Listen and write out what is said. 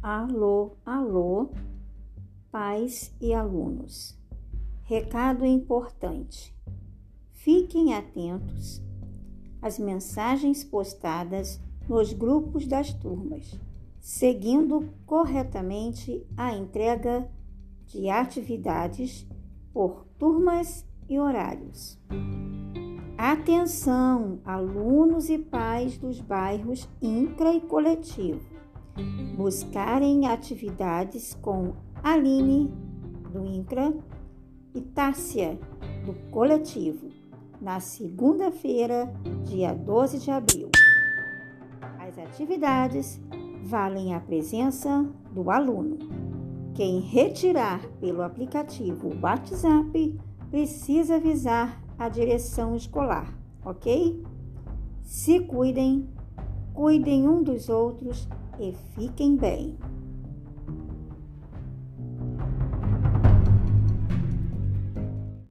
Alô, alô, pais e alunos. Recado importante. Fiquem atentos às mensagens postadas nos grupos das turmas, seguindo corretamente a entrega de atividades por turmas e horários. Atenção, alunos e pais dos bairros Incra e Coletivo. Buscarem atividades com Aline, do Incra, e Tássia, do Coletivo, na segunda-feira, dia 12 de abril. As atividades valem a presença do aluno. Quem retirar pelo aplicativo WhatsApp precisa avisar a direção escolar, ok? Se cuidem, cuidem um dos outros e fiquem bem.